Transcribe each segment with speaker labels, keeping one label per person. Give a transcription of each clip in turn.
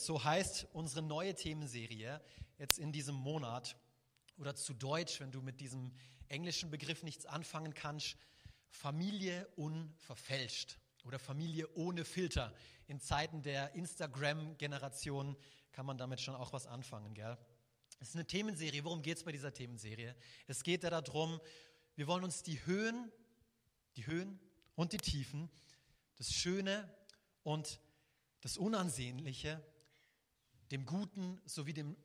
Speaker 1: So heißt unsere neue Themenserie jetzt in diesem Monat oder zu Deutsch, wenn du mit diesem englischen Begriff nichts anfangen kannst, Familie unverfälscht oder Familie ohne Filter. In Zeiten der Instagram-Generation kann man damit schon auch was anfangen, gell? Es ist eine Themenserie. Worum geht es bei dieser Themenserie? Es geht ja darum, wir wollen uns die Höhen, die Höhen und die Tiefen, das Schöne und das Unansehnliche dem Guten sowie dem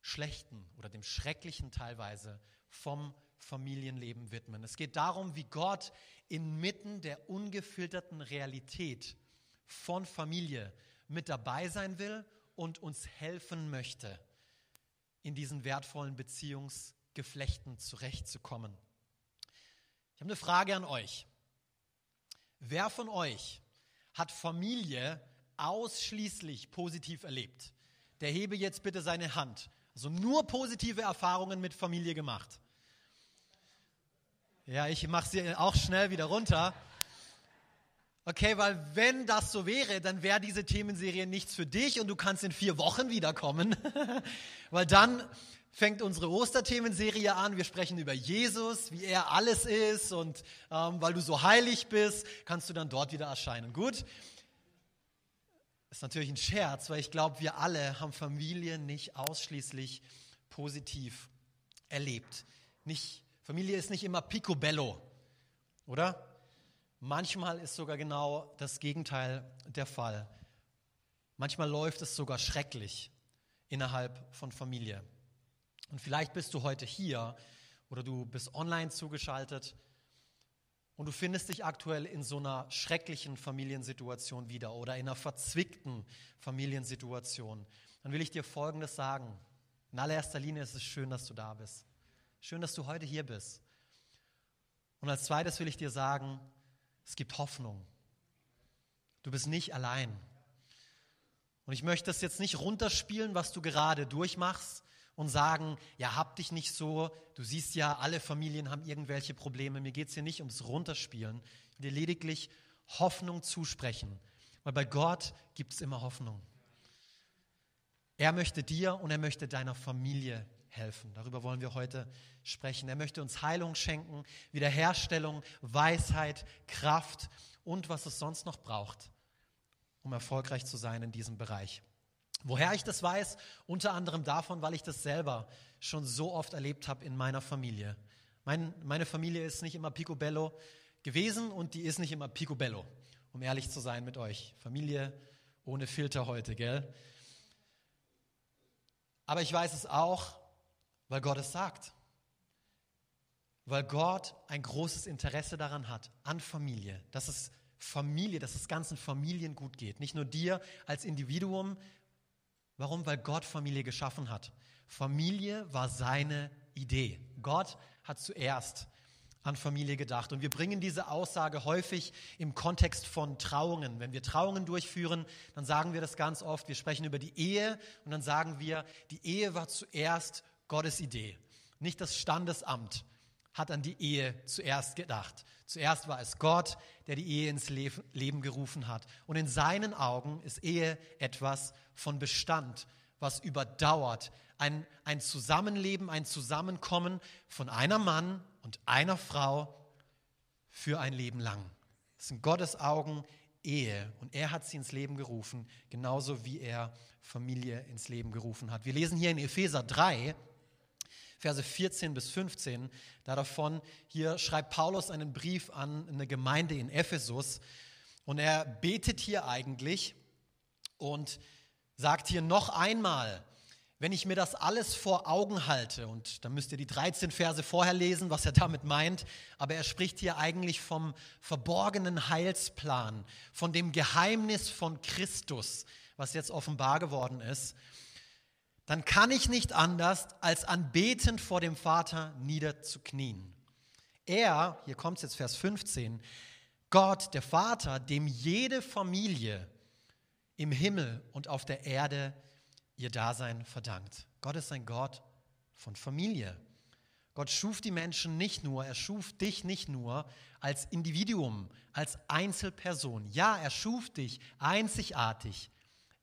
Speaker 1: Schlechten oder dem Schrecklichen teilweise vom Familienleben widmen. Es geht darum, wie Gott inmitten der ungefilterten Realität von Familie mit dabei sein will und uns helfen möchte, in diesen wertvollen Beziehungsgeflechten zurechtzukommen. Ich habe eine Frage an euch. Wer von euch hat Familie ausschließlich positiv erlebt? Der hebe jetzt bitte seine Hand. Also nur positive Erfahrungen mit Familie gemacht. Ja, ich mache sie auch schnell wieder runter. Okay, weil wenn das so wäre, dann wäre diese Themenserie nichts für dich und du kannst in vier Wochen wiederkommen. weil dann fängt unsere Osterthemenserie an. Wir sprechen über Jesus, wie er alles ist und ähm, weil du so heilig bist, kannst du dann dort wieder erscheinen. Gut? Ist natürlich ein Scherz, weil ich glaube, wir alle haben Familie nicht ausschließlich positiv erlebt. Nicht, Familie ist nicht immer picobello, oder? Manchmal ist sogar genau das Gegenteil der Fall. Manchmal läuft es sogar schrecklich innerhalb von Familie. Und vielleicht bist du heute hier oder du bist online zugeschaltet und du findest dich aktuell in so einer schrecklichen Familiensituation wieder oder in einer verzwickten Familiensituation, dann will ich dir Folgendes sagen. In allererster Linie ist es schön, dass du da bist. Schön, dass du heute hier bist. Und als zweites will ich dir sagen, es gibt Hoffnung. Du bist nicht allein. Und ich möchte das jetzt nicht runterspielen, was du gerade durchmachst, und sagen, ja, hab dich nicht so, du siehst ja, alle Familien haben irgendwelche Probleme, mir geht es hier nicht ums Runterspielen, ich will dir lediglich Hoffnung zusprechen, weil bei Gott gibt es immer Hoffnung. Er möchte dir und er möchte deiner Familie helfen. Darüber wollen wir heute sprechen. Er möchte uns Heilung schenken, Wiederherstellung, Weisheit, Kraft und was es sonst noch braucht, um erfolgreich zu sein in diesem Bereich. Woher ich das weiß? Unter anderem davon, weil ich das selber schon so oft erlebt habe in meiner Familie. Mein, meine Familie ist nicht immer picobello gewesen und die ist nicht immer picobello, um ehrlich zu sein mit euch. Familie ohne Filter heute, gell? Aber ich weiß es auch, weil Gott es sagt. Weil Gott ein großes Interesse daran hat, an Familie, dass es Familie, dass es ganzen Familien gut geht. Nicht nur dir als Individuum, Warum? Weil Gott Familie geschaffen hat. Familie war seine Idee. Gott hat zuerst an Familie gedacht. Und wir bringen diese Aussage häufig im Kontext von Trauungen. Wenn wir Trauungen durchführen, dann sagen wir das ganz oft. Wir sprechen über die Ehe und dann sagen wir, die Ehe war zuerst Gottes Idee, nicht das Standesamt hat an die Ehe zuerst gedacht. Zuerst war es Gott, der die Ehe ins Leben gerufen hat. Und in seinen Augen ist Ehe etwas von Bestand, was überdauert. Ein, ein Zusammenleben, ein Zusammenkommen von einer Mann und einer Frau für ein Leben lang. Das in Gottes Augen Ehe. Und er hat sie ins Leben gerufen, genauso wie er Familie ins Leben gerufen hat. Wir lesen hier in Epheser 3, Verse 14 bis 15. Da davon, hier schreibt Paulus einen Brief an eine Gemeinde in Ephesus und er betet hier eigentlich und sagt hier noch einmal, wenn ich mir das alles vor Augen halte, und dann müsst ihr die 13 Verse vorher lesen, was er damit meint, aber er spricht hier eigentlich vom verborgenen Heilsplan, von dem Geheimnis von Christus, was jetzt offenbar geworden ist dann kann ich nicht anders, als anbetend vor dem Vater niederzuknien. Er, hier kommt es jetzt Vers 15, Gott, der Vater, dem jede Familie im Himmel und auf der Erde ihr Dasein verdankt. Gott ist ein Gott von Familie. Gott schuf die Menschen nicht nur, er schuf dich nicht nur als Individuum, als Einzelperson. Ja, er schuf dich einzigartig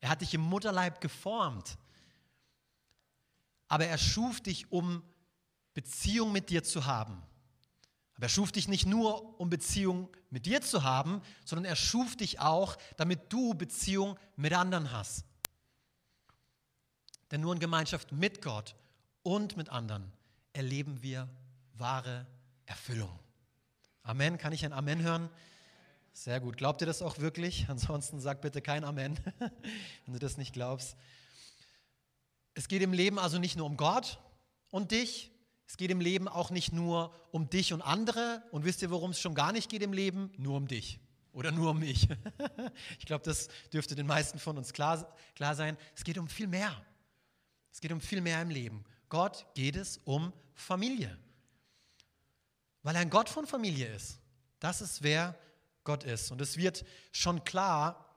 Speaker 1: Er hat dich im Mutterleib geformt. Aber er schuf dich, um Beziehung mit dir zu haben. Aber er schuf dich nicht nur, um Beziehung mit dir zu haben, sondern er schuf dich auch, damit du Beziehung mit anderen hast. Denn nur in Gemeinschaft mit Gott und mit anderen erleben wir wahre Erfüllung. Amen. Kann ich ein Amen hören? Sehr gut. Glaubt ihr das auch wirklich? Ansonsten sag bitte kein Amen, wenn du das nicht glaubst. Es geht im Leben also nicht nur um Gott und dich. Es geht im Leben auch nicht nur um dich und andere. Und wisst ihr, worum es schon gar nicht geht im Leben? Nur um dich oder nur um mich. ich glaube, das dürfte den meisten von uns klar, klar sein. Es geht um viel mehr. Es geht um viel mehr im Leben. Gott geht es um Familie. Weil er ein Gott von Familie ist. Das ist, wer Gott ist. Und es wird schon klar,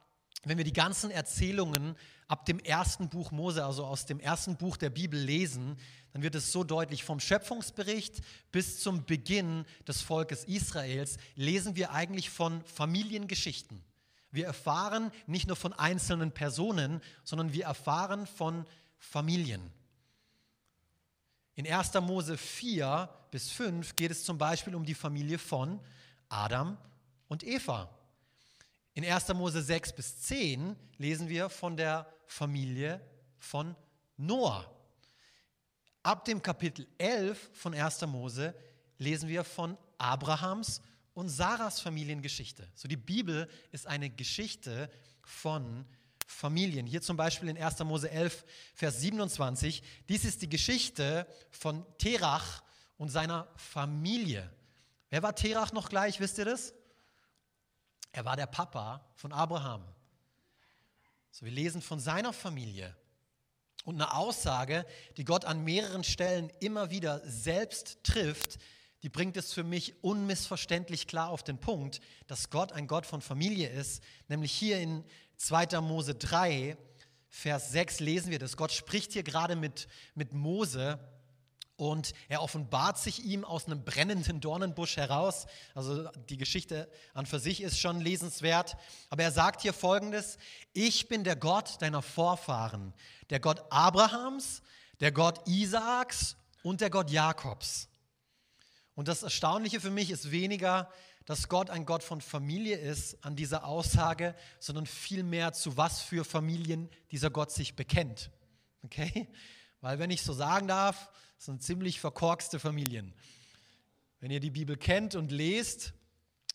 Speaker 1: wenn wir die ganzen Erzählungen ab dem ersten Buch Mose, also aus dem ersten Buch der Bibel lesen, dann wird es so deutlich, vom Schöpfungsbericht bis zum Beginn des Volkes Israels lesen wir eigentlich von Familiengeschichten. Wir erfahren nicht nur von einzelnen Personen, sondern wir erfahren von Familien. In 1. Mose 4 bis 5 geht es zum Beispiel um die Familie von Adam und Eva. In 1. Mose 6 bis 10 lesen wir von der Familie von Noah. Ab dem Kapitel 11 von 1. Mose lesen wir von Abrahams und Sarahs Familiengeschichte. So die Bibel ist eine Geschichte von Familien. Hier zum Beispiel in 1. Mose 11, Vers 27. Dies ist die Geschichte von Terach und seiner Familie. Wer war Terach noch gleich? Wisst ihr das? Er war der Papa von Abraham. So, wir lesen von seiner Familie und eine Aussage, die Gott an mehreren Stellen immer wieder selbst trifft, die bringt es für mich unmissverständlich klar auf den Punkt, dass Gott ein Gott von Familie ist. Nämlich hier in 2. Mose 3, Vers 6 lesen wir das. Gott spricht hier gerade mit, mit Mose und er offenbart sich ihm aus einem brennenden Dornenbusch heraus. Also die Geschichte an für sich ist schon lesenswert. Aber er sagt hier folgendes, ich bin der Gott deiner Vorfahren, der Gott Abrahams, der Gott Isaaks und der Gott Jakobs. Und das Erstaunliche für mich ist weniger, dass Gott ein Gott von Familie ist an dieser Aussage, sondern vielmehr zu was für Familien dieser Gott sich bekennt. Okay? Weil wenn ich so sagen darf, das sind ziemlich verkorkste Familien. Wenn ihr die Bibel kennt und lest,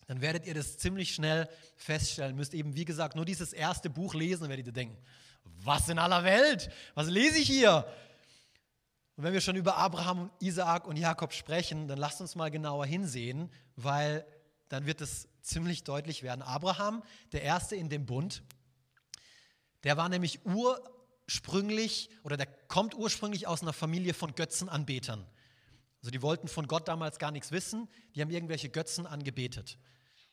Speaker 1: dann werdet ihr das ziemlich schnell feststellen. Müsst eben, wie gesagt, nur dieses erste Buch lesen, und werdet ihr denken, was in aller Welt? Was lese ich hier? Und wenn wir schon über Abraham, Isaak und Jakob sprechen, dann lasst uns mal genauer hinsehen, weil dann wird es ziemlich deutlich werden. Abraham, der Erste in dem Bund, der war nämlich ur ursprünglich oder der kommt ursprünglich aus einer Familie von Götzenanbetern. Also die wollten von Gott damals gar nichts wissen, die haben irgendwelche Götzen angebetet.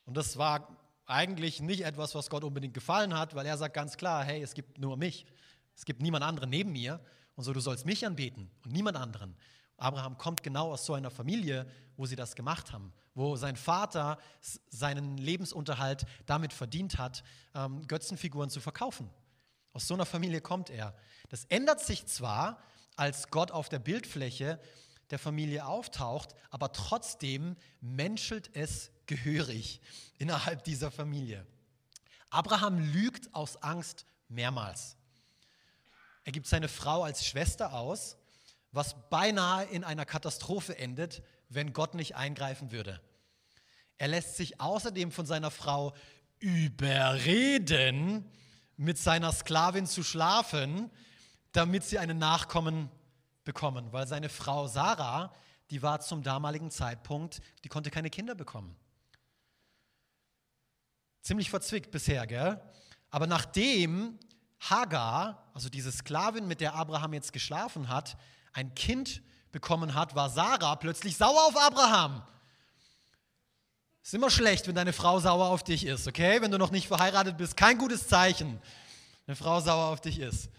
Speaker 1: Und das war eigentlich nicht etwas, was Gott unbedingt gefallen hat, weil er sagt ganz klar, hey, es gibt nur mich, es gibt niemand anderen neben mir und so, du sollst mich anbeten und niemand anderen. Abraham kommt genau aus so einer Familie, wo sie das gemacht haben, wo sein Vater seinen Lebensunterhalt damit verdient hat, ähm, Götzenfiguren zu verkaufen. Aus so einer Familie kommt er. Das ändert sich zwar, als Gott auf der Bildfläche der Familie auftaucht, aber trotzdem menschelt es gehörig innerhalb dieser Familie. Abraham lügt aus Angst mehrmals. Er gibt seine Frau als Schwester aus, was beinahe in einer Katastrophe endet, wenn Gott nicht eingreifen würde. Er lässt sich außerdem von seiner Frau überreden, mit seiner Sklavin zu schlafen, damit sie einen Nachkommen bekommen, weil seine Frau Sarah, die war zum damaligen Zeitpunkt, die konnte keine Kinder bekommen. Ziemlich verzwickt bisher, gell? Aber nachdem Hagar, also diese Sklavin, mit der Abraham jetzt geschlafen hat, ein Kind bekommen hat, war Sarah plötzlich sauer auf Abraham ist immer schlecht, wenn deine Frau sauer auf dich ist, okay? Wenn du noch nicht verheiratet bist, kein gutes Zeichen, wenn eine Frau sauer auf dich ist.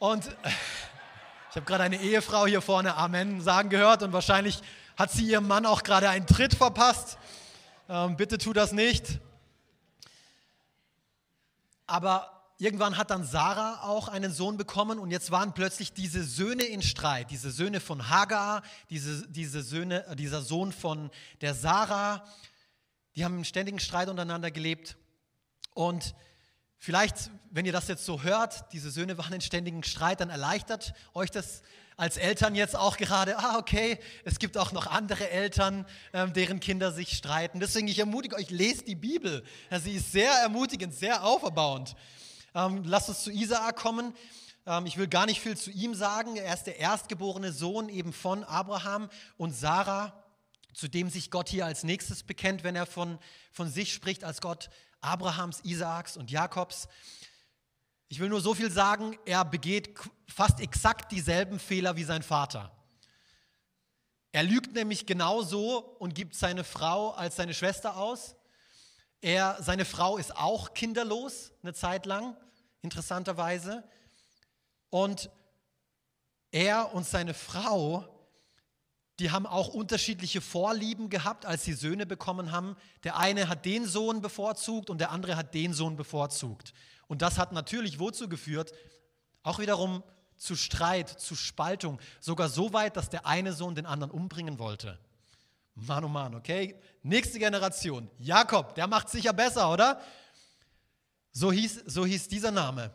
Speaker 1: Und ich habe gerade eine Ehefrau hier vorne Amen sagen gehört und wahrscheinlich hat sie ihrem Mann auch gerade einen Tritt verpasst. Ähm, bitte tu das nicht. Aber irgendwann hat dann Sarah auch einen Sohn bekommen und jetzt waren plötzlich diese Söhne in Streit, diese Söhne von Hagar, diese, diese Söhne, äh, dieser Sohn von der Sarah, die haben im ständigen Streit untereinander gelebt und Vielleicht, wenn ihr das jetzt so hört, diese Söhne waren in ständigen Streit, dann erleichtert euch das als Eltern jetzt auch gerade, ah, okay, es gibt auch noch andere Eltern, ähm, deren Kinder sich streiten. Deswegen, ich ermutige euch, lest die Bibel. Sie ist sehr ermutigend, sehr auferbauend. Ähm, lasst uns zu Isaak kommen. Ähm, ich will gar nicht viel zu ihm sagen. Er ist der erstgeborene Sohn eben von Abraham und Sarah, zu dem sich Gott hier als nächstes bekennt, wenn er von, von sich spricht als Gott Abrahams, Isaaks und Jakobs. Ich will nur so viel sagen, er begeht fast exakt dieselben Fehler wie sein Vater. Er lügt nämlich genauso und gibt seine Frau als seine Schwester aus. Er, seine Frau ist auch kinderlos eine Zeit lang, interessanterweise. Und er und seine Frau, die haben auch unterschiedliche Vorlieben gehabt, als sie Söhne bekommen haben. Der eine hat den Sohn bevorzugt und der andere hat den Sohn bevorzugt. Und das hat natürlich wozu geführt? Auch wiederum zu Streit, zu Spaltung, sogar so weit, dass der eine Sohn den anderen umbringen wollte. Mann, oh Mann, okay? Nächste Generation, Jakob, der macht sicher besser, oder? So hieß, so hieß dieser Name.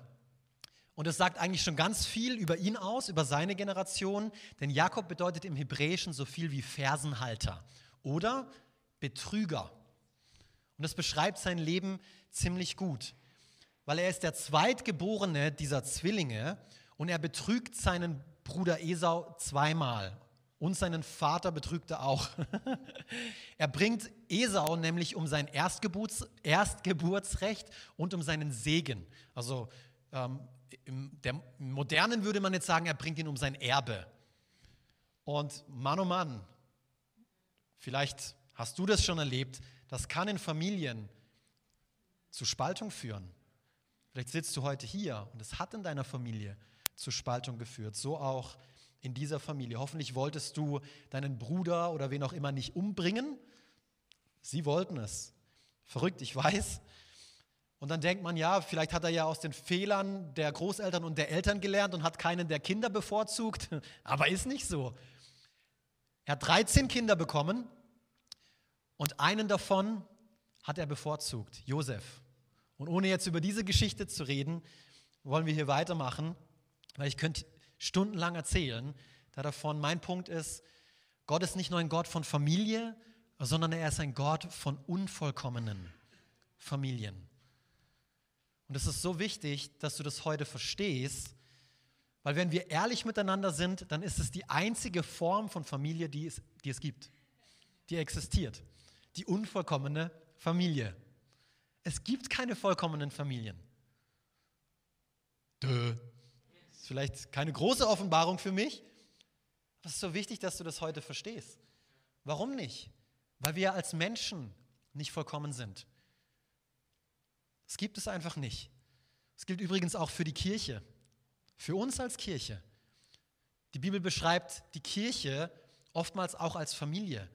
Speaker 1: Und es sagt eigentlich schon ganz viel über ihn aus, über seine Generation, denn Jakob bedeutet im Hebräischen so viel wie Fersenhalter oder Betrüger. Und das beschreibt sein Leben ziemlich gut weil er ist der zweitgeborene dieser Zwillinge und er betrügt seinen Bruder Esau zweimal. Und seinen Vater betrügt er auch. er bringt Esau nämlich um sein Erstgeburts, Erstgeburtsrecht und um seinen Segen. Also ähm, im, der, im Modernen würde man jetzt sagen, er bringt ihn um sein Erbe. Und Mann, oh Mann, vielleicht hast du das schon erlebt, das kann in Familien zu Spaltung führen. Vielleicht sitzt du heute hier und es hat in deiner Familie zu Spaltung geführt, so auch in dieser Familie. Hoffentlich wolltest du deinen Bruder oder wen auch immer nicht umbringen. Sie wollten es. Verrückt, ich weiß. Und dann denkt man, ja, vielleicht hat er ja aus den Fehlern der Großeltern und der Eltern gelernt und hat keinen der Kinder bevorzugt. Aber ist nicht so. Er hat 13 Kinder bekommen und einen davon hat er bevorzugt, Josef. Und ohne jetzt über diese Geschichte zu reden, wollen wir hier weitermachen, weil ich könnte stundenlang erzählen davon. Mein Punkt ist, Gott ist nicht nur ein Gott von Familie, sondern er ist ein Gott von unvollkommenen Familien. Und es ist so wichtig, dass du das heute verstehst, weil wenn wir ehrlich miteinander sind, dann ist es die einzige Form von Familie, die es, die es gibt, die existiert. Die unvollkommene Familie. Es gibt keine vollkommenen Familien. Dö. Vielleicht keine große Offenbarung für mich, aber es ist so wichtig, dass du das heute verstehst. Warum nicht? Weil wir als Menschen nicht vollkommen sind. Es gibt es einfach nicht. Es gilt übrigens auch für die Kirche, für uns als Kirche. Die Bibel beschreibt die Kirche oftmals auch als Familie.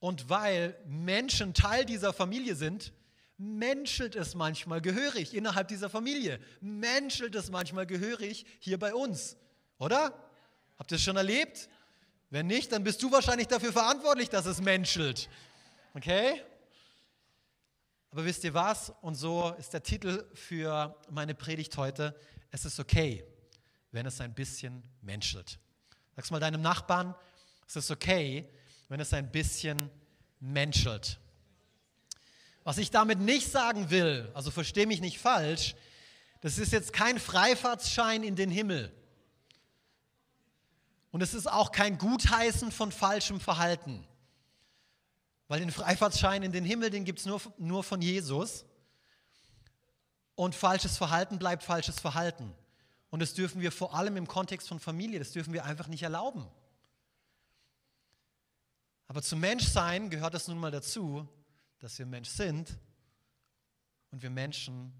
Speaker 1: Und weil Menschen Teil dieser Familie sind, menschelt es manchmal gehörig innerhalb dieser Familie, menschelt es manchmal gehörig hier bei uns, oder? Habt ihr es schon erlebt? Wenn nicht, dann bist du wahrscheinlich dafür verantwortlich, dass es menschelt. Okay? Aber wisst ihr was? Und so ist der Titel für meine Predigt heute. Es ist okay, wenn es ein bisschen menschelt. Sag's mal deinem Nachbarn, es ist okay, wenn es ein bisschen menschelt. Was ich damit nicht sagen will, also verstehe mich nicht falsch, das ist jetzt kein Freifahrtsschein in den Himmel. Und es ist auch kein Gutheißen von falschem Verhalten. Weil den Freifahrtsschein in den Himmel, den gibt es nur, nur von Jesus. Und falsches Verhalten bleibt falsches Verhalten. Und das dürfen wir vor allem im Kontext von Familie, das dürfen wir einfach nicht erlauben. Aber zum Menschsein gehört es nun mal dazu, dass wir Mensch sind und wir Menschen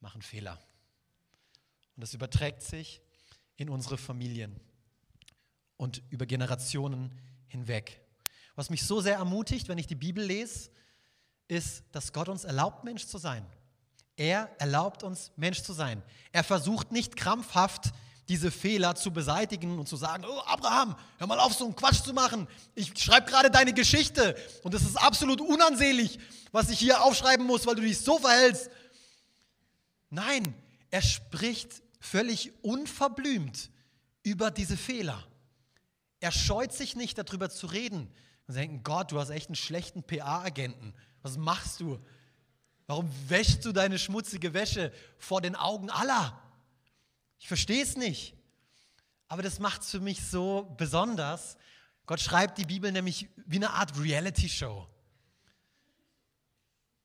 Speaker 1: machen Fehler. Und das überträgt sich in unsere Familien und über Generationen hinweg. Was mich so sehr ermutigt, wenn ich die Bibel lese, ist, dass Gott uns erlaubt, Mensch zu sein. Er erlaubt uns, Mensch zu sein. Er versucht nicht krampfhaft, diese Fehler zu beseitigen und zu sagen, oh Abraham, hör mal auf, so einen Quatsch zu machen. Ich schreibe gerade deine Geschichte und es ist absolut unansehnlich, was ich hier aufschreiben muss, weil du dich so verhältst. Nein, er spricht völlig unverblümt über diese Fehler. Er scheut sich nicht darüber zu reden. Und sie denken, Gott, du hast echt einen schlechten PA-Agenten. Was machst du? Warum wäschst du deine schmutzige Wäsche vor den Augen aller? Ich verstehe es nicht. Aber das macht es für mich so besonders. Gott schreibt die Bibel nämlich wie eine Art Reality-Show.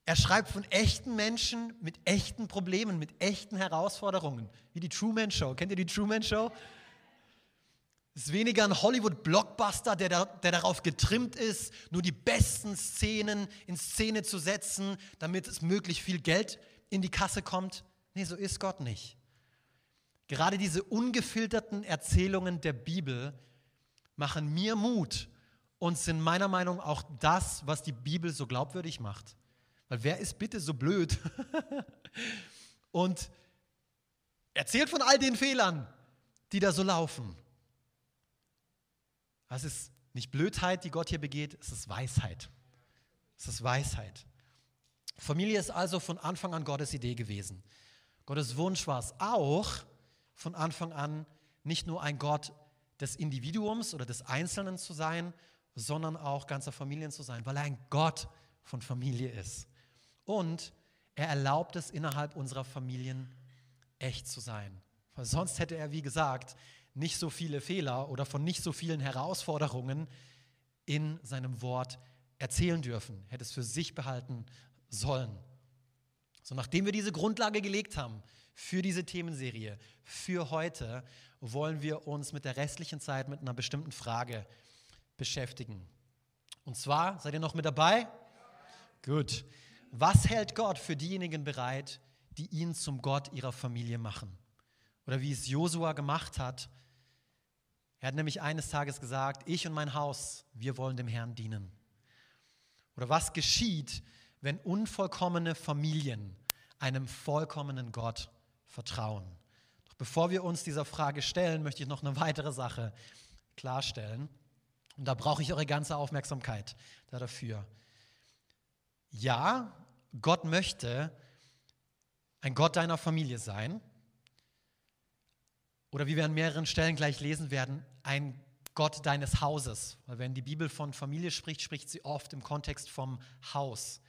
Speaker 1: Er schreibt von echten Menschen mit echten Problemen, mit echten Herausforderungen, wie die Truman Show. Kennt ihr die Truman Show? Es ist weniger ein Hollywood-Blockbuster, der, der darauf getrimmt ist, nur die besten Szenen in Szene zu setzen, damit es möglichst viel Geld in die Kasse kommt. Nee, so ist Gott nicht. Gerade diese ungefilterten Erzählungen der Bibel machen mir Mut und sind meiner Meinung nach auch das, was die Bibel so glaubwürdig macht. Weil wer ist bitte so blöd und erzählt von all den Fehlern, die da so laufen? Das ist nicht Blödheit, die Gott hier begeht, es ist Weisheit. Es ist Weisheit. Familie ist also von Anfang an Gottes Idee gewesen. Gottes Wunsch war es auch, von Anfang an nicht nur ein Gott des Individuums oder des Einzelnen zu sein, sondern auch ganzer Familien zu sein, weil er ein Gott von Familie ist. Und er erlaubt es innerhalb unserer Familien echt zu sein. Weil sonst hätte er, wie gesagt, nicht so viele Fehler oder von nicht so vielen Herausforderungen in seinem Wort erzählen dürfen, hätte es für sich behalten sollen. So, nachdem wir diese Grundlage gelegt haben, für diese Themenserie, für heute, wollen wir uns mit der restlichen Zeit mit einer bestimmten Frage beschäftigen. Und zwar, seid ihr noch mit dabei? Gut. Was hält Gott für diejenigen bereit, die ihn zum Gott ihrer Familie machen? Oder wie es Josua gemacht hat. Er hat nämlich eines Tages gesagt, ich und mein Haus, wir wollen dem Herrn dienen. Oder was geschieht, wenn unvollkommene Familien einem vollkommenen Gott Vertrauen. Doch bevor wir uns dieser Frage stellen, möchte ich noch eine weitere Sache klarstellen. Und da brauche ich eure ganze Aufmerksamkeit dafür. Ja, Gott möchte ein Gott deiner Familie sein. Oder wie wir an mehreren Stellen gleich lesen werden, ein Gott deines Hauses. Weil wenn die Bibel von Familie spricht, spricht sie oft im Kontext vom Haus.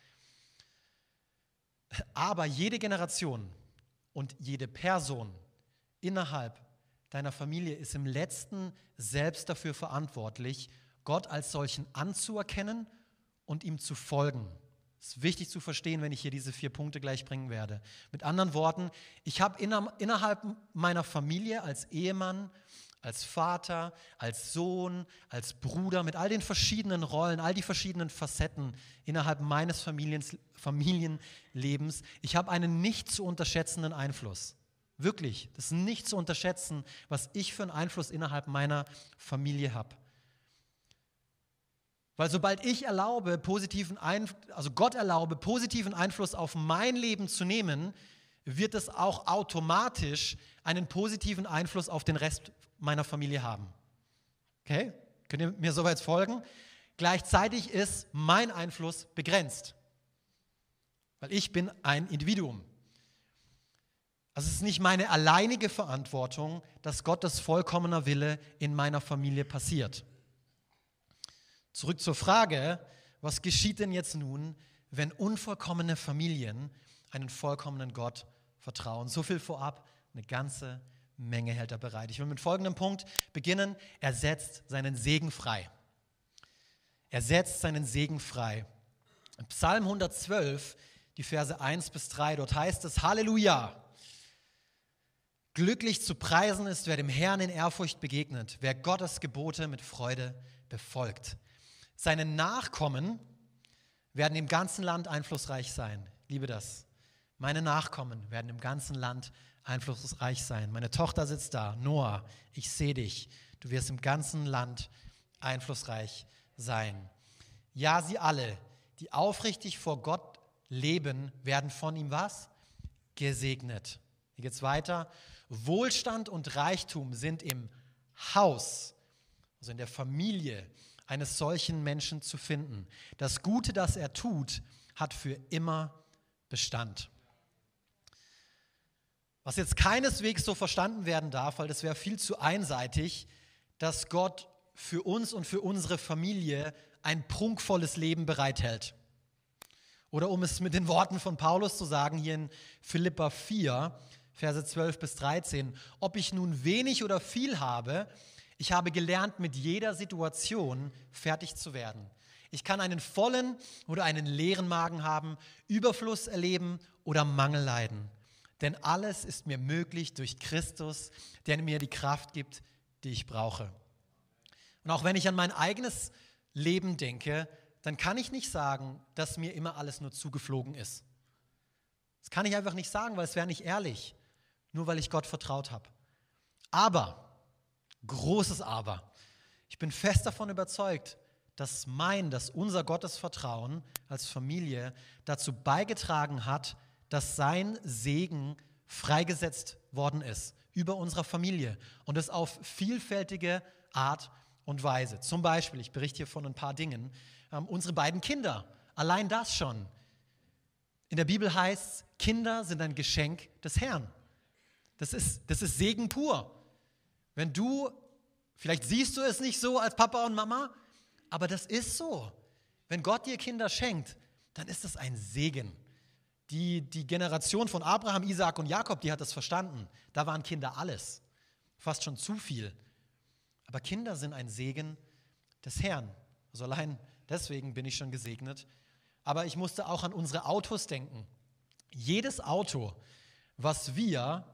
Speaker 1: Aber jede Generation und jede Person innerhalb deiner Familie ist im letzten selbst dafür verantwortlich, Gott als solchen anzuerkennen und ihm zu folgen. Das ist wichtig zu verstehen, wenn ich hier diese vier Punkte gleich bringen werde. Mit anderen Worten, ich habe innerhalb meiner Familie als Ehemann, als Vater, als Sohn, als Bruder, mit all den verschiedenen Rollen, all die verschiedenen Facetten innerhalb meines Familiens, Familienlebens, ich habe einen nicht zu unterschätzenden Einfluss. Wirklich, das ist nicht zu unterschätzen, was ich für einen Einfluss innerhalb meiner Familie habe. Weil sobald ich erlaube, positiven Einfluss, also Gott erlaube, positiven Einfluss auf mein Leben zu nehmen, wird es auch automatisch einen positiven Einfluss auf den Rest meiner Familie haben. Okay? Könnt ihr mir soweit folgen? Gleichzeitig ist mein Einfluss begrenzt, weil ich bin ein Individuum. Also es ist nicht meine alleinige Verantwortung, dass Gottes vollkommener Wille in meiner Familie passiert. Zurück zur Frage, was geschieht denn jetzt nun, wenn unvollkommene Familien einen vollkommenen Gott vertrauen? So viel vorab, eine ganze Menge hält er bereit. Ich will mit folgendem Punkt beginnen. Er setzt seinen Segen frei. Er setzt seinen Segen frei. Psalm 112, die Verse 1 bis 3, dort heißt es, Halleluja! Glücklich zu preisen ist, wer dem Herrn in Ehrfurcht begegnet, wer Gottes Gebote mit Freude befolgt. Seine Nachkommen werden im ganzen Land einflussreich sein. Liebe das. Meine Nachkommen werden im ganzen Land einflussreich sein. Meine Tochter sitzt da, Noah, ich sehe dich. Du wirst im ganzen Land einflussreich sein. Ja, sie alle, die aufrichtig vor Gott leben, werden von ihm was? gesegnet. Hier geht es weiter. Wohlstand und Reichtum sind im Haus, also in der Familie eines solchen Menschen zu finden. Das Gute, das er tut, hat für immer Bestand. Was jetzt keineswegs so verstanden werden darf, weil das wäre viel zu einseitig, dass Gott für uns und für unsere Familie ein prunkvolles Leben bereithält. Oder um es mit den Worten von Paulus zu sagen, hier in Philippa 4, Verse 12 bis 13, ob ich nun wenig oder viel habe, ich habe gelernt, mit jeder Situation fertig zu werden. Ich kann einen vollen oder einen leeren Magen haben, Überfluss erleben oder Mangel leiden. Denn alles ist mir möglich durch Christus, der mir die Kraft gibt, die ich brauche. Und auch wenn ich an mein eigenes Leben denke, dann kann ich nicht sagen, dass mir immer alles nur zugeflogen ist. Das kann ich einfach nicht sagen, weil es wäre nicht ehrlich, nur weil ich Gott vertraut habe. Aber, großes Aber, ich bin fest davon überzeugt, dass mein, dass unser Gottesvertrauen als Familie dazu beigetragen hat, dass sein Segen freigesetzt worden ist über unserer Familie und es auf vielfältige Art und Weise. Zum Beispiel, ich berichte hier von ein paar Dingen, ähm, unsere beiden Kinder, allein das schon. In der Bibel heißt es, Kinder sind ein Geschenk des Herrn. Das ist, das ist Segen pur. Wenn du, vielleicht siehst du es nicht so als Papa und Mama, aber das ist so. Wenn Gott dir Kinder schenkt, dann ist das ein Segen. Die, die Generation von Abraham, Isaac und Jakob, die hat das verstanden. Da waren Kinder alles. Fast schon zu viel. Aber Kinder sind ein Segen des Herrn. Also allein deswegen bin ich schon gesegnet. Aber ich musste auch an unsere Autos denken. Jedes Auto, was wir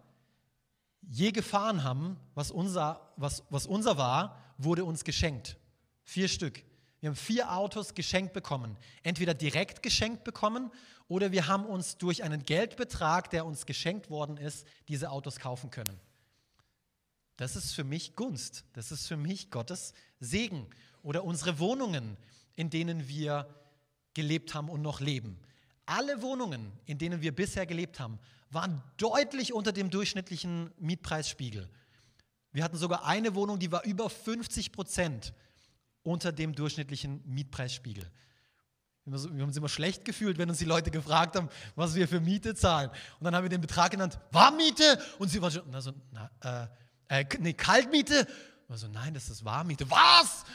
Speaker 1: je gefahren haben, was unser, was, was unser war, wurde uns geschenkt. Vier Stück. Wir haben vier Autos geschenkt bekommen. Entweder direkt geschenkt bekommen oder wir haben uns durch einen Geldbetrag, der uns geschenkt worden ist, diese Autos kaufen können. Das ist für mich Gunst. Das ist für mich Gottes Segen. Oder unsere Wohnungen, in denen wir gelebt haben und noch leben. Alle Wohnungen, in denen wir bisher gelebt haben, waren deutlich unter dem durchschnittlichen Mietpreisspiegel. Wir hatten sogar eine Wohnung, die war über 50 Prozent unter dem durchschnittlichen Mietpreisspiegel. Wir haben uns immer schlecht gefühlt, wenn uns die Leute gefragt haben, was wir für Miete zahlen. Und dann haben wir den Betrag genannt, Warmmiete. Und sie waren schon, also, na, äh, äh, nee, Kaltmiete. Und so, nein, das ist Warmmiete. Was?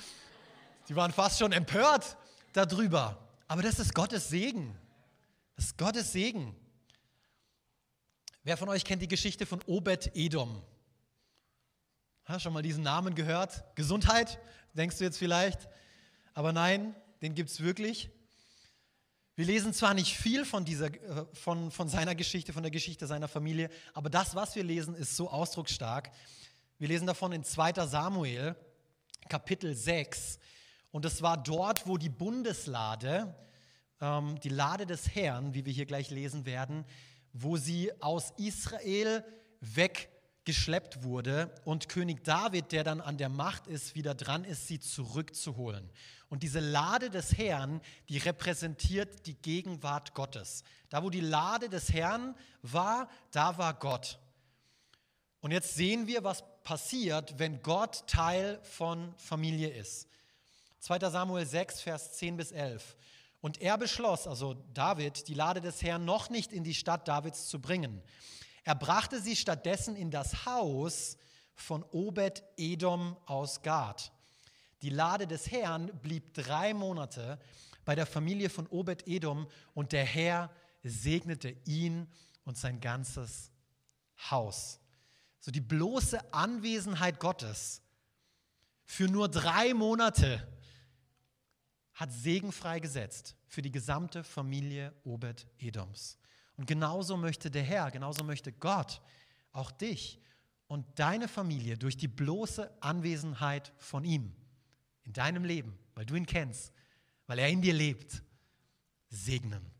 Speaker 1: Die waren fast schon empört darüber. Aber das ist Gottes Segen. Das ist Gottes Segen. Wer von euch kennt die Geschichte von Obed Edom? Hast schon mal diesen Namen gehört? Gesundheit, denkst du jetzt vielleicht? Aber nein, den gibt es wirklich. Wir lesen zwar nicht viel von, dieser, äh, von, von seiner Geschichte, von der Geschichte seiner Familie, aber das, was wir lesen, ist so ausdrucksstark. Wir lesen davon in 2 Samuel, Kapitel 6. Und es war dort, wo die Bundeslade, ähm, die Lade des Herrn, wie wir hier gleich lesen werden, wo sie aus Israel weg geschleppt wurde und König David, der dann an der Macht ist, wieder dran ist, sie zurückzuholen. Und diese Lade des Herrn, die repräsentiert die Gegenwart Gottes. Da, wo die Lade des Herrn war, da war Gott. Und jetzt sehen wir, was passiert, wenn Gott Teil von Familie ist. 2 Samuel 6, Vers 10 bis 11. Und er beschloss, also David, die Lade des Herrn noch nicht in die Stadt Davids zu bringen er brachte sie stattdessen in das Haus von Obed Edom aus Gad. Die Lade des Herrn blieb drei Monate bei der Familie von Obed Edom und der Herr segnete ihn und sein ganzes Haus. So die bloße Anwesenheit Gottes für nur drei Monate hat Segen freigesetzt für die gesamte Familie Obed Edoms. Und genauso möchte der Herr, genauso möchte Gott auch dich und deine Familie durch die bloße Anwesenheit von ihm in deinem Leben, weil du ihn kennst, weil er in dir lebt, segnen.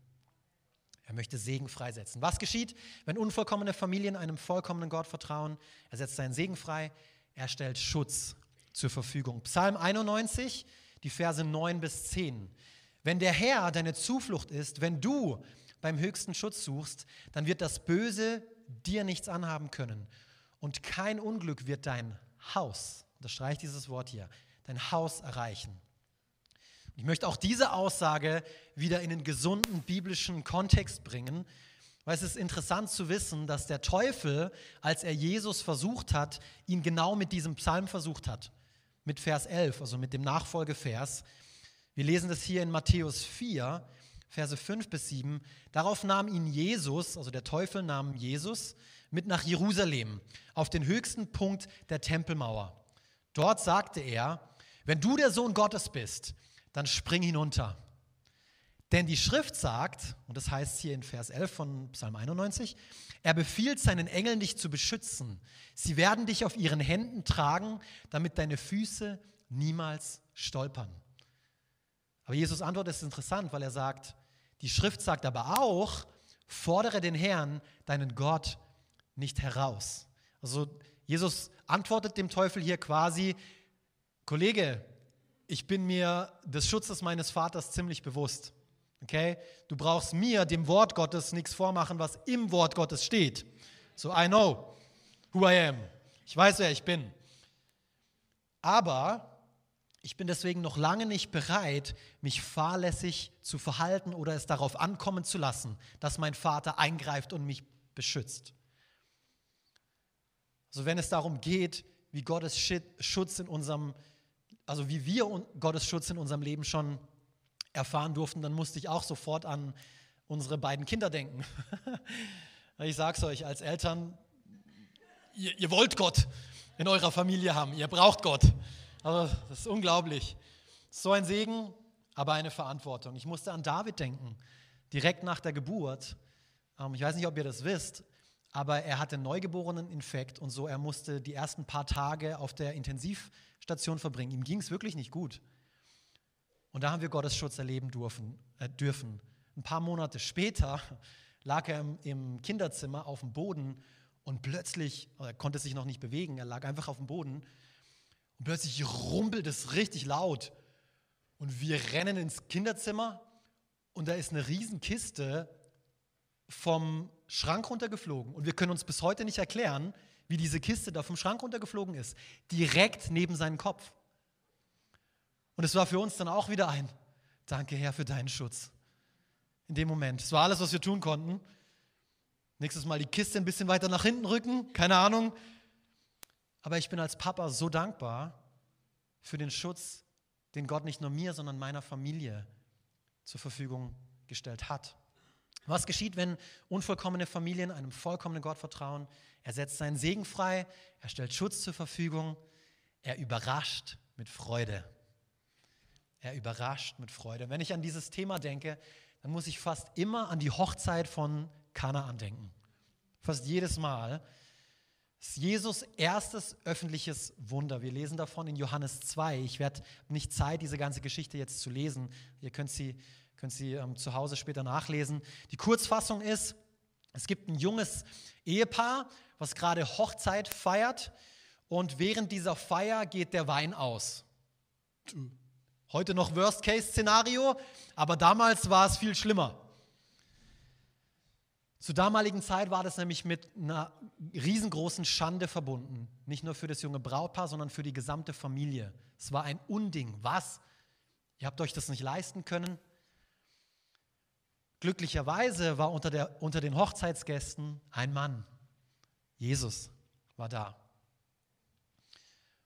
Speaker 1: Er möchte Segen freisetzen. Was geschieht, wenn unvollkommene Familien einem vollkommenen Gott vertrauen? Er setzt seinen Segen frei, er stellt Schutz zur Verfügung. Psalm 91, die Verse 9 bis 10. Wenn der Herr deine Zuflucht ist, wenn du beim höchsten Schutz suchst, dann wird das Böse dir nichts anhaben können. Und kein Unglück wird dein Haus, unterstreicht dieses Wort hier, dein Haus erreichen. Ich möchte auch diese Aussage wieder in den gesunden biblischen Kontext bringen, weil es ist interessant zu wissen, dass der Teufel, als er Jesus versucht hat, ihn genau mit diesem Psalm versucht hat, mit Vers 11, also mit dem Nachfolgevers. Wir lesen das hier in Matthäus 4, Verse 5 bis 7. Darauf nahm ihn Jesus, also der Teufel nahm Jesus, mit nach Jerusalem, auf den höchsten Punkt der Tempelmauer. Dort sagte er, wenn du der Sohn Gottes bist, dann spring hinunter. Denn die Schrift sagt, und das heißt hier in Vers 11 von Psalm 91, er befiehlt seinen Engeln, dich zu beschützen. Sie werden dich auf ihren Händen tragen, damit deine Füße niemals stolpern. Aber Jesus Antwort ist interessant, weil er sagt, die Schrift sagt aber auch, fordere den Herrn, deinen Gott, nicht heraus. Also Jesus antwortet dem Teufel hier quasi, Kollege, ich bin mir des Schutzes meines Vaters ziemlich bewusst. Okay? Du brauchst mir, dem Wort Gottes, nichts vormachen, was im Wort Gottes steht. So, I know who I am. Ich weiß, wer ich bin. Aber ich bin deswegen noch lange nicht bereit, mich fahrlässig zu verhalten oder es darauf ankommen zu lassen, dass mein Vater eingreift und mich beschützt. Also wenn es darum geht, wie Gottes Schutz in unserem also wie wir Gottes Schutz in unserem Leben schon erfahren durften, dann musste ich auch sofort an unsere beiden Kinder denken. ich sage es euch, als Eltern, ihr, ihr, wollt Gott in eurer Familie haben, ihr braucht Gott. Also das ist unglaublich. So ein Segen, aber eine Verantwortung. Ich musste an David denken, direkt nach der Geburt. Ähm, ich weiß nicht, ob ihr das wisst, aber er hatte einen Neugeboreneninfekt und so, er musste die ersten paar Tage auf der Intensivstation verbringen. Ihm ging es wirklich nicht gut. Und da haben wir Gottes Schutz erleben dürfen. Äh, dürfen. Ein paar Monate später lag er im, im Kinderzimmer auf dem Boden und plötzlich, er konnte sich noch nicht bewegen, er lag einfach auf dem Boden und plötzlich rumpelt es richtig laut. Und wir rennen ins Kinderzimmer und da ist eine Riesenkiste vom Schrank runtergeflogen. Und wir können uns bis heute nicht erklären, wie diese Kiste da vom Schrank runtergeflogen ist. Direkt neben seinen Kopf. Und es war für uns dann auch wieder ein Danke, Herr, für deinen Schutz. In dem Moment. Es war alles, was wir tun konnten. Nächstes Mal die Kiste ein bisschen weiter nach hinten rücken, keine Ahnung. Aber ich bin als Papa so dankbar für den Schutz, den Gott nicht nur mir, sondern meiner Familie zur Verfügung gestellt hat. Was geschieht, wenn unvollkommene Familien einem vollkommenen Gott vertrauen? Er setzt seinen Segen frei, er stellt Schutz zur Verfügung, er überrascht mit Freude. Er überrascht mit Freude. Wenn ich an dieses Thema denke, dann muss ich fast immer an die Hochzeit von Kanaan denken. Fast jedes Mal. Das ist Jesus erstes öffentliches Wunder. Wir lesen davon in Johannes 2. Ich werde nicht Zeit, diese ganze Geschichte jetzt zu lesen. Ihr könnt sie können Sie ähm, zu Hause später nachlesen. Die Kurzfassung ist, es gibt ein junges Ehepaar, was gerade Hochzeit feiert und während dieser Feier geht der Wein aus. Heute noch Worst-Case-Szenario, aber damals war es viel schlimmer. Zur damaligen Zeit war das nämlich mit einer riesengroßen Schande verbunden. Nicht nur für das junge Brautpaar, sondern für die gesamte Familie. Es war ein Unding. Was? Ihr habt euch das nicht leisten können? Glücklicherweise war unter, der, unter den Hochzeitsgästen ein Mann. Jesus war da.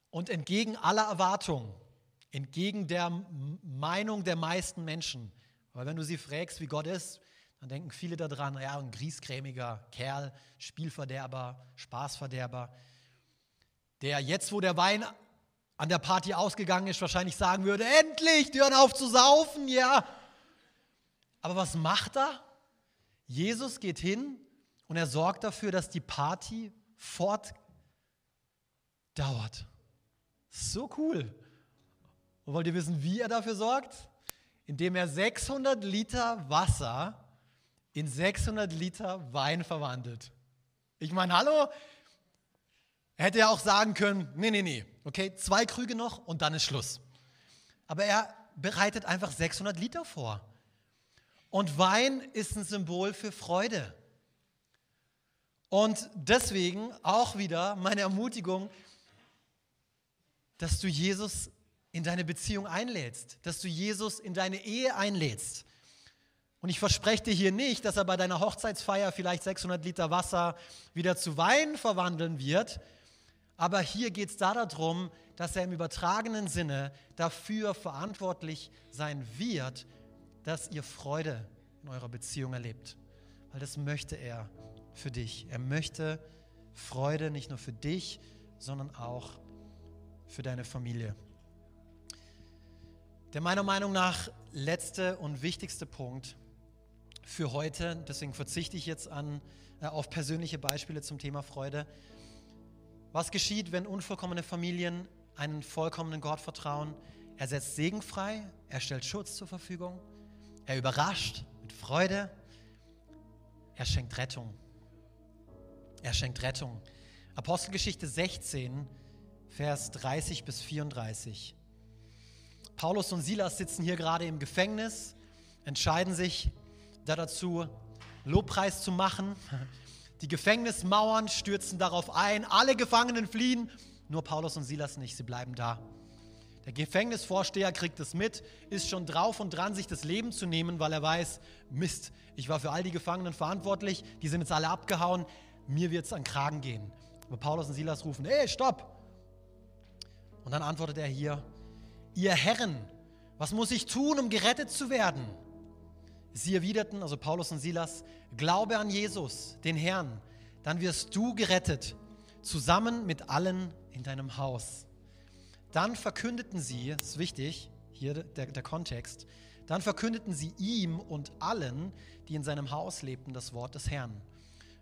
Speaker 1: Und entgegen aller Erwartungen, entgegen der Meinung der meisten Menschen, weil wenn du sie fragst, wie Gott ist, dann denken viele daran, ja, ein griesgrämiger Kerl, Spielverderber, Spaßverderber, der jetzt, wo der Wein an der Party ausgegangen ist, wahrscheinlich sagen würde, endlich, die hören auf zu saufen, ja, aber was macht er? Jesus geht hin und er sorgt dafür, dass die Party fortdauert. So cool. Und wollt ihr wissen, wie er dafür sorgt? Indem er 600 Liter Wasser in 600 Liter Wein verwandelt. Ich meine, hallo? Er hätte ja auch sagen können, nee, nee, nee, okay, zwei Krüge noch und dann ist Schluss. Aber er bereitet einfach 600 Liter vor. Und Wein ist ein Symbol für Freude. Und deswegen auch wieder meine Ermutigung, dass du Jesus in deine Beziehung einlädst, dass du Jesus in deine Ehe einlädst. Und ich verspreche dir hier nicht, dass er bei deiner Hochzeitsfeier vielleicht 600 Liter Wasser wieder zu Wein verwandeln wird, aber hier geht es da darum, dass er im übertragenen Sinne dafür verantwortlich sein wird, dass ihr Freude in eurer Beziehung erlebt. Weil das möchte er für dich. Er möchte Freude nicht nur für dich, sondern auch für deine Familie. Der meiner Meinung nach letzte und wichtigste Punkt für heute, deswegen verzichte ich jetzt an, äh, auf persönliche Beispiele zum Thema Freude. Was geschieht, wenn unvollkommene Familien einen vollkommenen Gott vertrauen? Er setzt Segen frei, er stellt Schutz zur Verfügung, er überrascht mit Freude, er schenkt Rettung. Er schenkt Rettung. Apostelgeschichte 16, Vers 30 bis 34. Paulus und Silas sitzen hier gerade im Gefängnis, entscheiden sich da dazu, Lobpreis zu machen. Die Gefängnismauern stürzen darauf ein, alle Gefangenen fliehen, nur Paulus und Silas nicht, sie bleiben da. Der Gefängnisvorsteher kriegt es mit, ist schon drauf und dran, sich das Leben zu nehmen, weil er weiß, Mist, ich war für all die Gefangenen verantwortlich, die sind jetzt alle abgehauen, mir wird es an Kragen gehen. Aber Paulus und Silas rufen, hey, stopp! Und dann antwortet er hier, ihr Herren, was muss ich tun, um gerettet zu werden? Sie erwiderten, also Paulus und Silas, glaube an Jesus, den Herrn, dann wirst du gerettet, zusammen mit allen in deinem Haus. Dann verkündeten sie, das ist wichtig, hier der, der Kontext, dann verkündeten sie ihm und allen, die in seinem Haus lebten, das Wort des Herrn.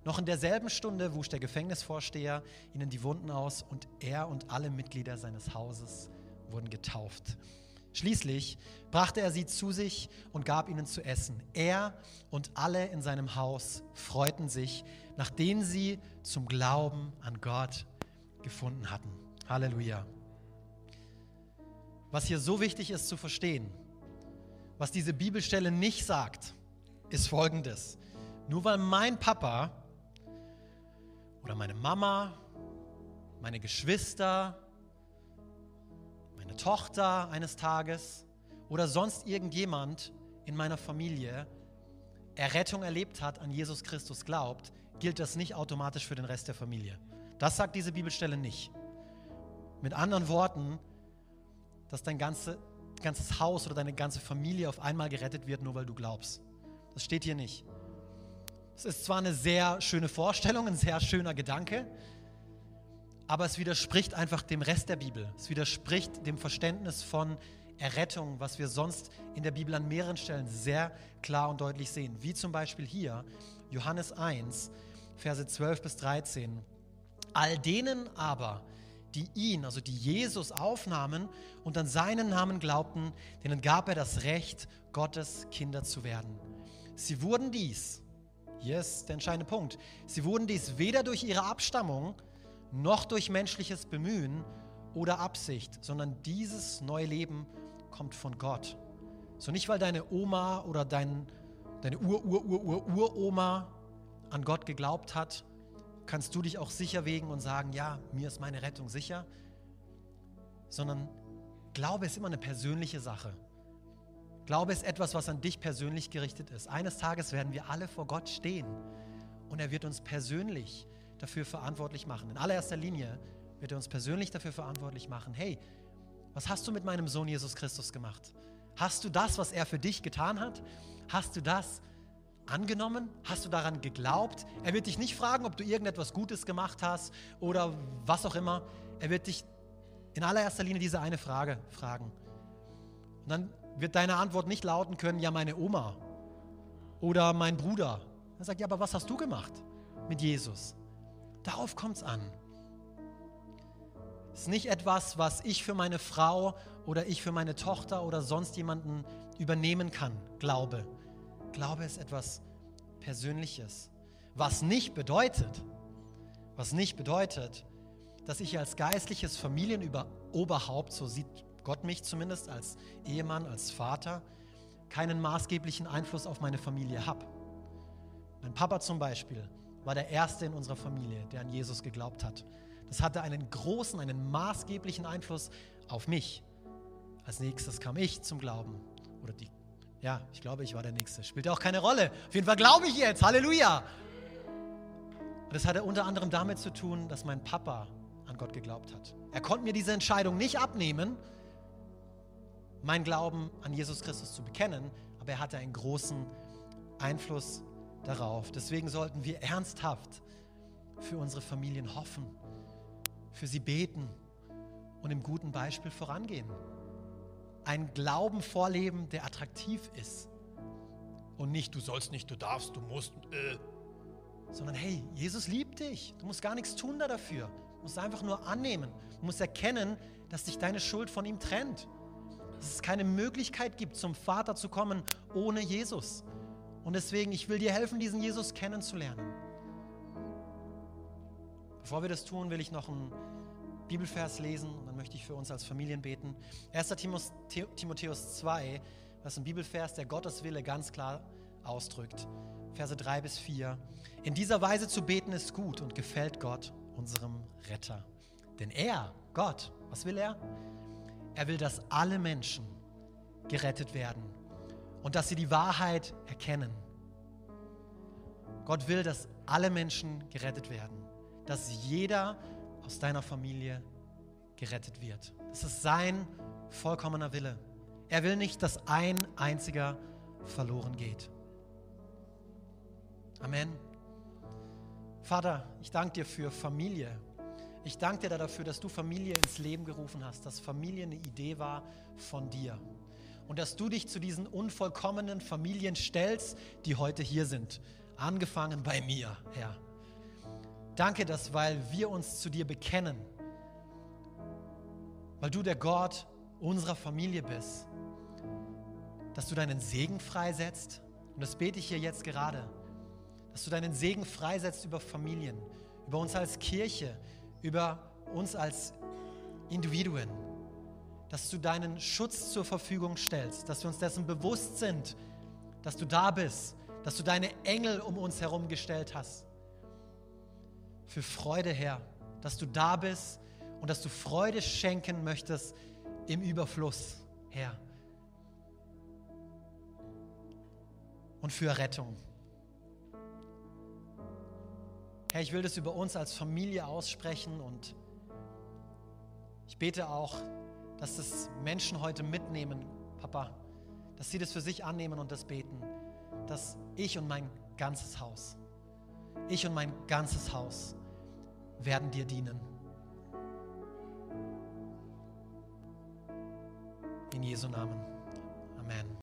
Speaker 1: Noch in derselben Stunde wusch der Gefängnisvorsteher ihnen die Wunden aus und er und alle Mitglieder seines Hauses wurden getauft. Schließlich brachte er sie zu sich und gab ihnen zu essen. Er und alle in seinem Haus freuten sich, nachdem sie zum Glauben an Gott gefunden hatten. Halleluja. Was hier so wichtig ist zu verstehen, was diese Bibelstelle nicht sagt, ist folgendes. Nur weil mein Papa oder meine Mama, meine Geschwister, meine Tochter eines Tages oder sonst irgendjemand in meiner Familie Errettung erlebt hat, an Jesus Christus glaubt, gilt das nicht automatisch für den Rest der Familie. Das sagt diese Bibelstelle nicht. Mit anderen Worten, dass dein ganze, ganzes Haus oder deine ganze Familie auf einmal gerettet wird, nur weil du glaubst. Das steht hier nicht. Es ist zwar eine sehr schöne Vorstellung, ein sehr schöner Gedanke, aber es widerspricht einfach dem Rest der Bibel. Es widerspricht dem Verständnis von Errettung, was wir sonst in der Bibel an mehreren Stellen sehr klar und deutlich sehen. Wie zum Beispiel hier, Johannes 1, Verse 12 bis 13. All denen aber, die ihn, also die Jesus aufnahmen und an seinen Namen glaubten, denen gab er das Recht, Gottes Kinder zu werden. Sie wurden dies, hier ist der entscheidende Punkt, sie wurden dies weder durch ihre Abstammung noch durch menschliches Bemühen oder Absicht, sondern dieses neue Leben kommt von Gott. So nicht, weil deine Oma oder dein, deine Ur-Ur-Ur-Ur-Uroma an Gott geglaubt hat, kannst du dich auch sicher wägen und sagen, ja, mir ist meine Rettung sicher, sondern Glaube ist immer eine persönliche Sache. Glaube ist etwas, was an dich persönlich gerichtet ist. Eines Tages werden wir alle vor Gott stehen und er wird uns persönlich dafür verantwortlich machen. In allererster Linie wird er uns persönlich dafür verantwortlich machen. Hey, was hast du mit meinem Sohn Jesus Christus gemacht? Hast du das, was er für dich getan hat? Hast du das angenommen? Hast du daran geglaubt? Er wird dich nicht fragen, ob du irgendetwas Gutes gemacht hast oder was auch immer. Er wird dich in allererster Linie diese eine Frage fragen. Und dann wird deine Antwort nicht lauten können, ja, meine Oma oder mein Bruder. Er sagt, ja, aber was hast du gemacht mit Jesus? Darauf kommt es an. Es ist nicht etwas, was ich für meine Frau oder ich für meine Tochter oder sonst jemanden übernehmen kann, Glaube. Glaube ist etwas Persönliches. Was nicht bedeutet, was nicht bedeutet, dass ich als geistliches Familienoberhaupt, so sieht Gott mich zumindest als Ehemann, als Vater, keinen maßgeblichen Einfluss auf meine Familie habe. Mein Papa zum Beispiel war der Erste in unserer Familie, der an Jesus geglaubt hat. Das hatte einen großen, einen maßgeblichen Einfluss auf mich. Als nächstes kam ich zum Glauben. Oder die, ja, ich glaube, ich war der Nächste. Spielt auch keine Rolle. Auf jeden Fall glaube ich jetzt. Halleluja. Und das hatte unter anderem damit zu tun, dass mein Papa an Gott geglaubt hat. Er konnte mir diese Entscheidung nicht abnehmen, mein Glauben an Jesus Christus zu bekennen, aber er hatte einen großen Einfluss darauf. Deswegen sollten wir ernsthaft für unsere Familien hoffen, für sie beten und im guten Beispiel vorangehen. Ein Glauben vorleben, der attraktiv ist. Und nicht, du sollst nicht, du darfst, du musst. Äh. Sondern hey, Jesus liebt dich. Du musst gar nichts tun da dafür. Du musst einfach nur annehmen. Du musst erkennen, dass dich deine Schuld von ihm trennt dass es keine Möglichkeit gibt, zum Vater zu kommen ohne Jesus. Und deswegen, ich will dir helfen, diesen Jesus kennenzulernen. Bevor wir das tun, will ich noch einen Bibelvers lesen und dann möchte ich für uns als Familien beten. 1. Timotheus 2, das ist ein Bibelvers, der Gottes Wille ganz klar ausdrückt. Verse 3 bis 4. In dieser Weise zu beten ist gut und gefällt Gott, unserem Retter. Denn er, Gott, was will er? Er will, dass alle Menschen gerettet werden und dass sie die Wahrheit erkennen. Gott will, dass alle Menschen gerettet werden, dass jeder aus deiner Familie gerettet wird. Das ist sein vollkommener Wille. Er will nicht, dass ein einziger verloren geht. Amen. Vater, ich danke dir für Familie. Ich danke dir dafür, dass du Familie ins Leben gerufen hast, dass Familie eine Idee war von dir. Und dass du dich zu diesen unvollkommenen Familien stellst, die heute hier sind. Angefangen bei mir, Herr. Danke, dass weil wir uns zu dir bekennen, weil du der Gott unserer Familie bist, dass du deinen Segen freisetzt. Und das bete ich hier jetzt gerade, dass du deinen Segen freisetzt über Familien, über uns als Kirche, über uns als Individuen, dass du deinen Schutz zur Verfügung stellst, dass wir uns dessen bewusst sind, dass du da bist, dass du deine Engel um uns herum gestellt hast. Für Freude, Herr, dass du da bist und dass du Freude schenken möchtest im Überfluss, Herr. Und für Rettung. Herr, ich will das über uns als Familie aussprechen und ich bete auch, dass das Menschen heute mitnehmen, Papa, dass sie das für sich annehmen und das beten, dass ich und mein ganzes Haus, ich und mein ganzes Haus werden dir dienen. In Jesu Namen. Amen.